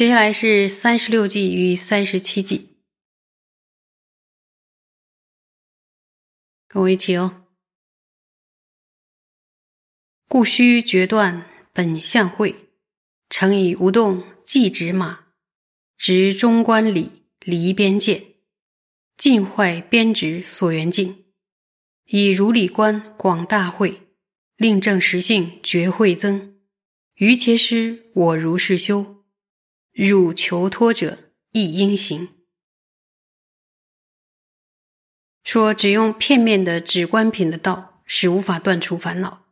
接下来是三十六计与三十七计，跟我一起哦。故须决断本相会，诚以无动即止马，执中观里离边界，尽坏边执所缘境，以如理观广大会，令正实性绝会增。于切师我如是修。汝求脱者亦应行。说只用片面的直观品的道是无法断除烦恼，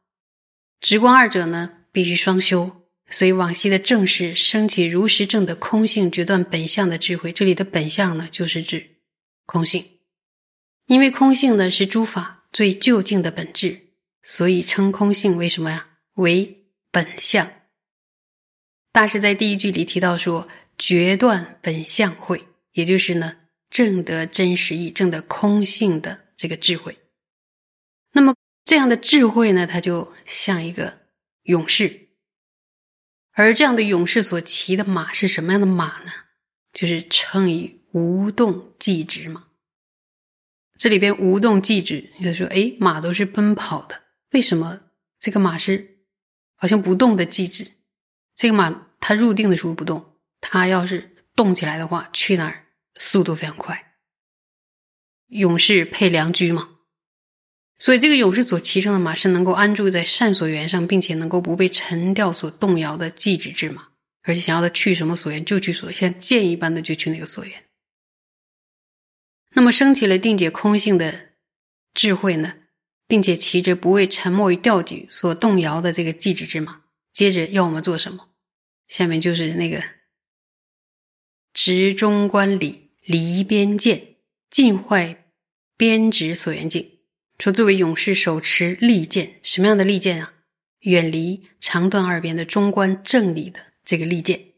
直观二者呢必须双修。所以往昔的正是升起如实正的空性决断本相的智慧。这里的本相呢就是指空性，因为空性呢是诸法最究竟的本质，所以称空性为什么呀？为本相。大师在第一句里提到说：“决断本相会，也就是呢，正得真实义、正得空性的这个智慧。那么这样的智慧呢，它就像一个勇士，而这样的勇士所骑的马是什么样的马呢？就是称以无动即止马。这里边无动即止，就说：哎，马都是奔跑的，为什么这个马是好像不动的即止？这个马。”它入定的时候不动，它要是动起来的话，去哪儿速度非常快。勇士配良驹嘛，所以这个勇士所骑乘的马是能够安住在善所缘上，并且能够不被沉掉所动摇的寂止之马，而且想要的去什么所缘就去所，像箭一般的就去那个所缘。那么升起了定解空性的智慧呢，并且骑着不为沉默与吊举所动摇的这个寂止之马，接着要我们做什么？下面就是那个执中观理离边见尽坏边执所缘境。说作为勇士手持利剑，什么样的利剑啊？远离长短二边的中观正理的这个利剑，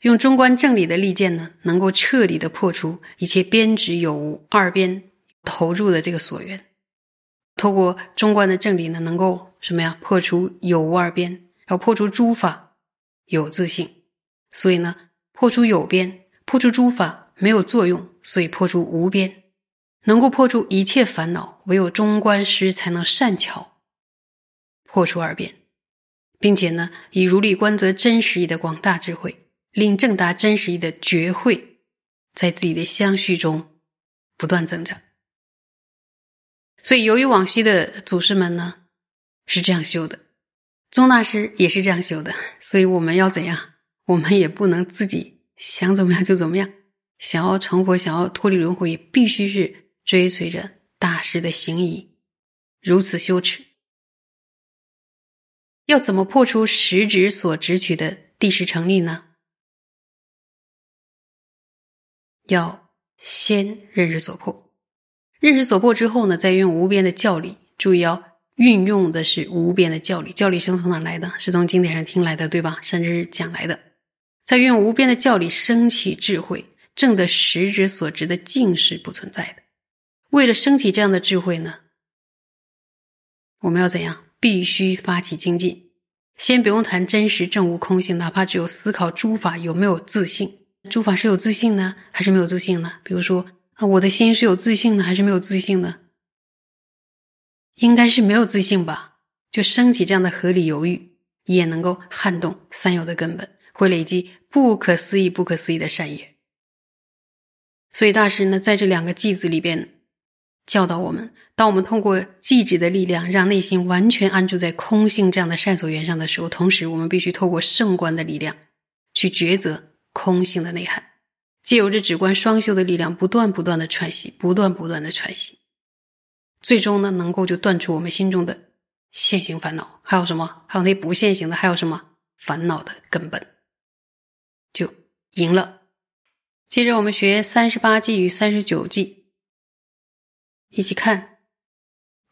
用中观正理的利剑呢，能够彻底的破除一切边执有无二边投入的这个所缘。透过中观的正理呢，能够什么呀？破除有无二边，要破除诸法。有自性，所以呢，破除有边，破除诸法没有作用，所以破除无边，能够破除一切烦恼，唯有中观师才能善巧破除二边，并且呢，以如理观则真实义的广大智慧，令正达真实义的觉慧，在自己的相续中不断增长。所以，由于往昔的祖师们呢是这样修的。宗大师也是这样修的，所以我们要怎样？我们也不能自己想怎么样就怎么样。想要成佛，想要脱离轮回，必须是追随着大师的行仪，如此修持。要怎么破除实质所执取的第十成立呢？要先认识所破，认识所破之后呢，再用无边的教理。注意哦。运用的是无边的教理，教理生从哪来的？是从经典上听来的，对吧？甚至是讲来的。在运用无边的教理升起智慧，正的实之所值的境是不存在的。为了升起这样的智慧呢，我们要怎样？必须发起精进。先不用谈真实正无空性，哪怕只有思考诸法有没有自信，诸法是有自信呢，还是没有自信呢？比如说啊，我的心是有自信的，还是没有自信呢？应该是没有自信吧，就升起这样的合理犹豫，也能够撼动三有的根本，会累积不可思议、不可思议的善业。所以大师呢，在这两个句子里边教导我们：当我们通过寂止的力量，让内心完全安住在空性这样的善所缘上的时候，同时我们必须透过圣观的力量去抉择空性的内涵，借由这止观双修的力量，不断不断的喘息，不断不断的喘息。最终呢，能够就断除我们心中的现行烦恼，还有什么？还有那不现行的，还有什么烦恼的根本，就赢了。接着我们学三十八计与三十九计，一起看。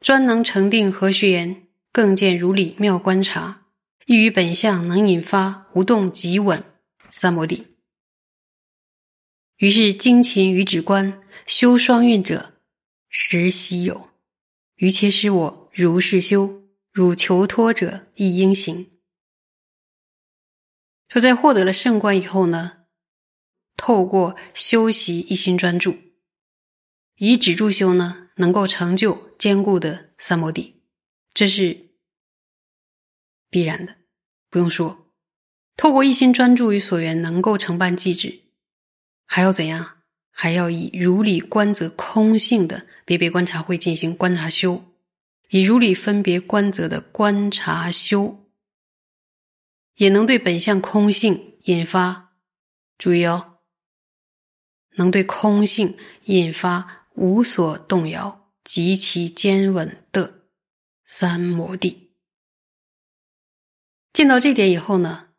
专能成定何须言？更见如理妙观察，亦于本相能引发无动即稳三摩地。于是精勤于止观修双运者，实稀有。于切师我如是修，汝求脱者亦应行。说在获得了圣观以后呢，透过修习一心专注，以止住修呢，能够成就坚固的三摩地，这是必然的，不用说。透过一心专注于所缘，能够承办寂止，还要怎样？还要以如理观则空性的别别观察会进行观察修，以如理分别观则的观察修，也能对本相空性引发，注意哦，能对空性引发无所动摇、极其坚稳的三摩地。见到这点以后呢？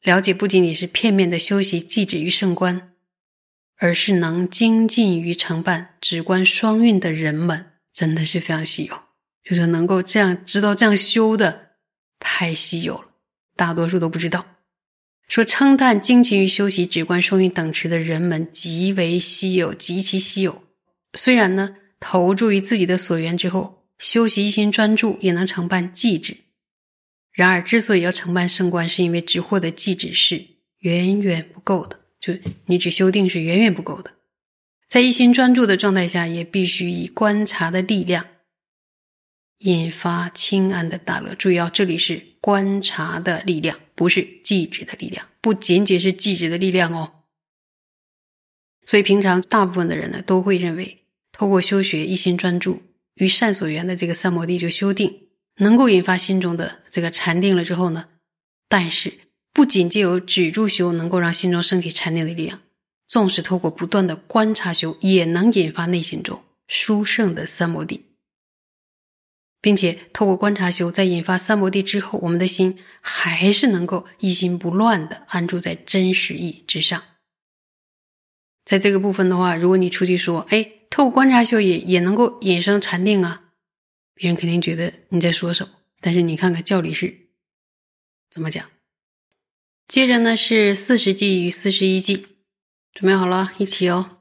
了解不仅仅是片面的修习寂止于圣观，而是能精进于承办止观双运的人们，真的是非常稀有。就是能够这样知道这样修的，太稀有了，大多数都不知道。说称叹精勤于修习止观双运等持的人们极为稀有，极其稀有。虽然呢，投注于自己的所缘之后，修习一心专注，也能承办寂止。然而，之所以要承办圣观，是因为只获得寂止是远远不够的。就你只修定是远远不够的，在一心专注的状态下，也必须以观察的力量引发清安的大乐。注意哦，这里是观察的力量，不是记止的力量，不仅仅是记止的力量哦。所以，平常大部分的人呢，都会认为，透过修学一心专注与善所缘的这个三摩地就修定。能够引发心中的这个禅定了之后呢，但是不仅借由止住修能够让心中升起禅定的力量，纵使透过不断的观察修，也能引发内心中殊胜的三摩地，并且透过观察修，在引发三摩地之后，我们的心还是能够一心不乱的安住在真实意之上。在这个部分的话，如果你出去说，哎，透过观察修也也能够引生禅定啊。别人肯定觉得你在说什么，但是你看看教理是怎么讲。接着呢是四十计与四十一计，准备好了，一起哦。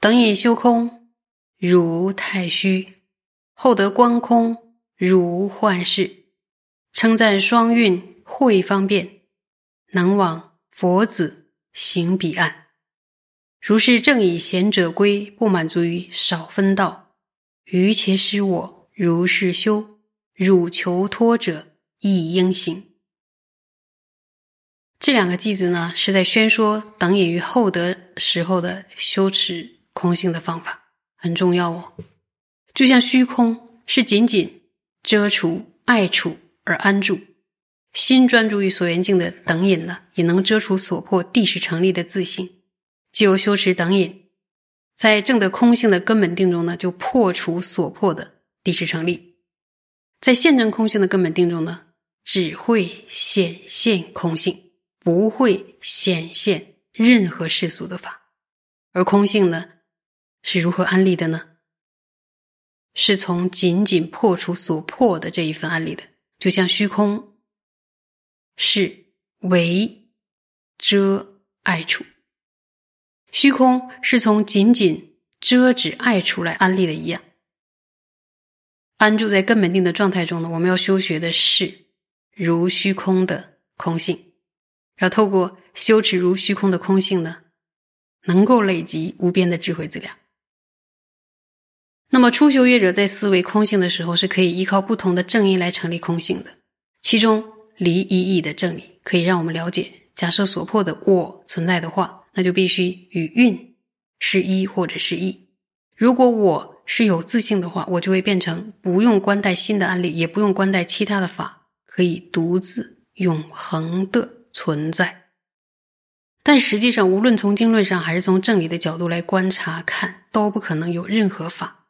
等引修空，汝太虚；后得观空，如幻视。称赞双运会方便，能往佛子行彼岸。如是正以贤者归，不满足于少分道。余且使我如是修，汝求脱者亦应行。这两个句子呢，是在宣说等引于厚德时候的修持空性的方法，很重要哦。就像虚空是仅仅遮除爱处而安住，心专注于所缘境的等引呢，也能遮除所破地势成立的自性，既有修持等引。在正的空性的根本定中呢，就破除所破的地势成立；在现证空性的根本定中呢，只会显现空性，不会显现任何世俗的法。而空性呢，是如何安立的呢？是从仅仅破除所破的这一份安立的，就像虚空是为遮爱处。虚空是从仅仅遮止爱出来安立的一样，安住在根本定的状态中呢？我们要修学的是如虚空的空性，要透过羞耻如虚空的空性呢，能够累积无边的智慧资粮。那么初修业者在思维空性的时候，是可以依靠不同的正因来成立空性的。其中离一义的正理，可以让我们了解：假设所破的我存在的话。那就必须与运是一或者是一。如果我是有自信的话，我就会变成不用关待新的案例，也不用关待其他的法，可以独自永恒的存在。但实际上，无论从经论上还是从正理的角度来观察看，都不可能有任何法。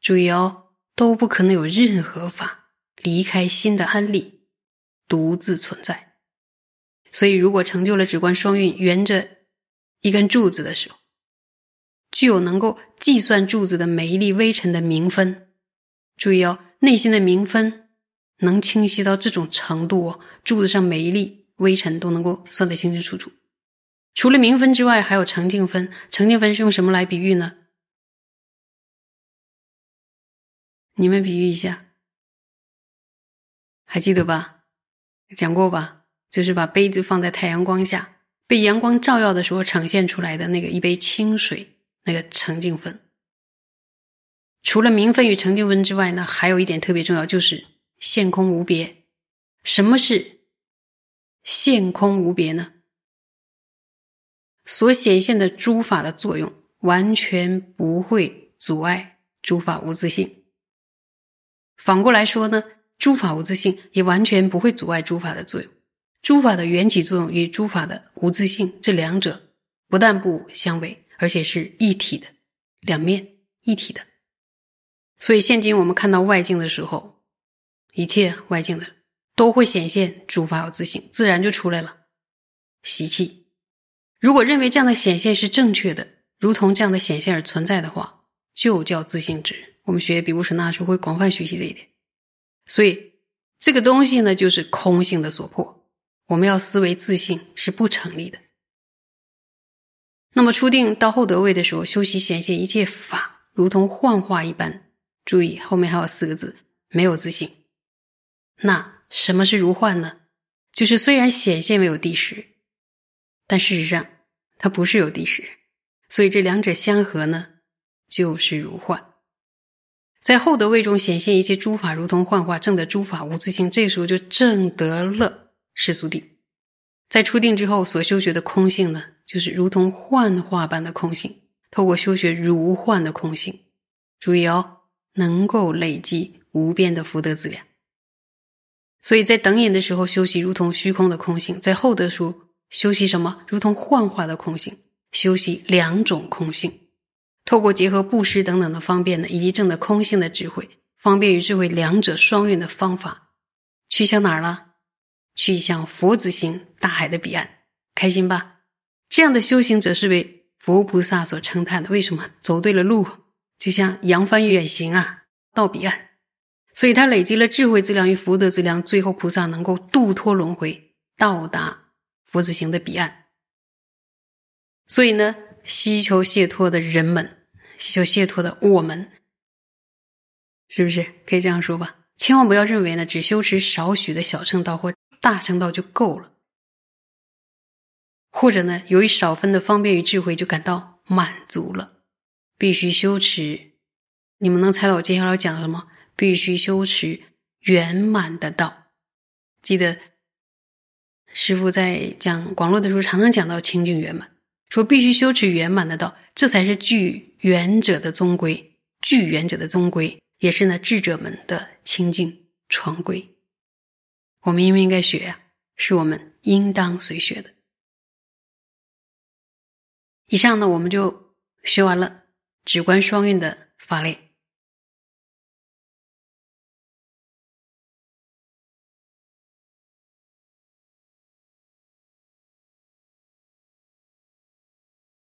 注意哦，都不可能有任何法离开新的安利，独自存在。所以，如果成就了止观双运，沿着。一根柱子的时候，具有能够计算柱子的每一粒微尘的明分。注意哦，内心的明分能清晰到这种程度哦，柱子上每一粒微尘都能够算得清清楚楚。除了明分之外，还有澄净分。澄净分是用什么来比喻呢？你们比喻一下，还记得吧？讲过吧？就是把杯子放在太阳光下。被阳光照耀的时候呈现出来的那个一杯清水，那个澄净分。除了明分与澄净分之外呢，还有一点特别重要，就是现空无别。什么是现空无别呢？所显现的诸法的作用，完全不会阻碍诸法无自性。反过来说呢，诸法无自性也完全不会阻碍诸法的作用。诸法的缘起作用与诸法的无自性这两者不但不相违，而且是一体的，两面一体的。所以现今我们看到外境的时候，一切外境的都会显现诸法有自性，自然就出来了习气。如果认为这样的显现是正确的，如同这样的显现而存在的话，就叫自性执。我们学比布什那书会广泛学习这一点，所以这个东西呢，就是空性的所破。我们要思维自性是不成立的。那么初定到后得位的时候，修习显现一切法，如同幻化一般。注意后面还有四个字：没有自性。那什么是如幻呢？就是虽然显现没有地识，但事实上它不是有地识，所以这两者相合呢，就是如幻。在后得位中显现一切诸法如同幻化，证得诸法无自性，这时候就证得了世俗定。在初定之后所修学的空性呢，就是如同幻化般的空性。透过修学如幻的空性，注意哦，能够累积无边的福德资粮。所以在等引的时候修习如同虚空的空性，在后得书修习什么？如同幻化的空性，修习两种空性。透过结合布施等等的方便呢，以及证的空性的智慧，方便与智慧两者双运的方法，去向哪儿了？去向佛子行大海的彼岸，开心吧？这样的修行者是为佛菩萨所称叹的。为什么？走对了路，就像扬帆远行啊，到彼岸。所以他累积了智慧资粮与福德资粮，最后菩萨能够度脱轮回，到达佛子行的彼岸。所以呢？希求解脱的人们，希求解脱的我们，是不是可以这样说吧？千万不要认为呢，只修持少许的小乘道或大乘道就够了，或者呢，由于少分的方便与智慧就感到满足了。必须修持，你们能猜到我接下来要讲什么？必须修持圆满的道。记得师傅在讲广络的时候，常常讲到清净圆满。说必须修持圆满的道，这才是具圆者的宗规，具圆者的宗规，也是呢智者们的清净传规。我们应不应该学呀？是我们应当随学的。以上呢，我们就学完了止观双运的法类。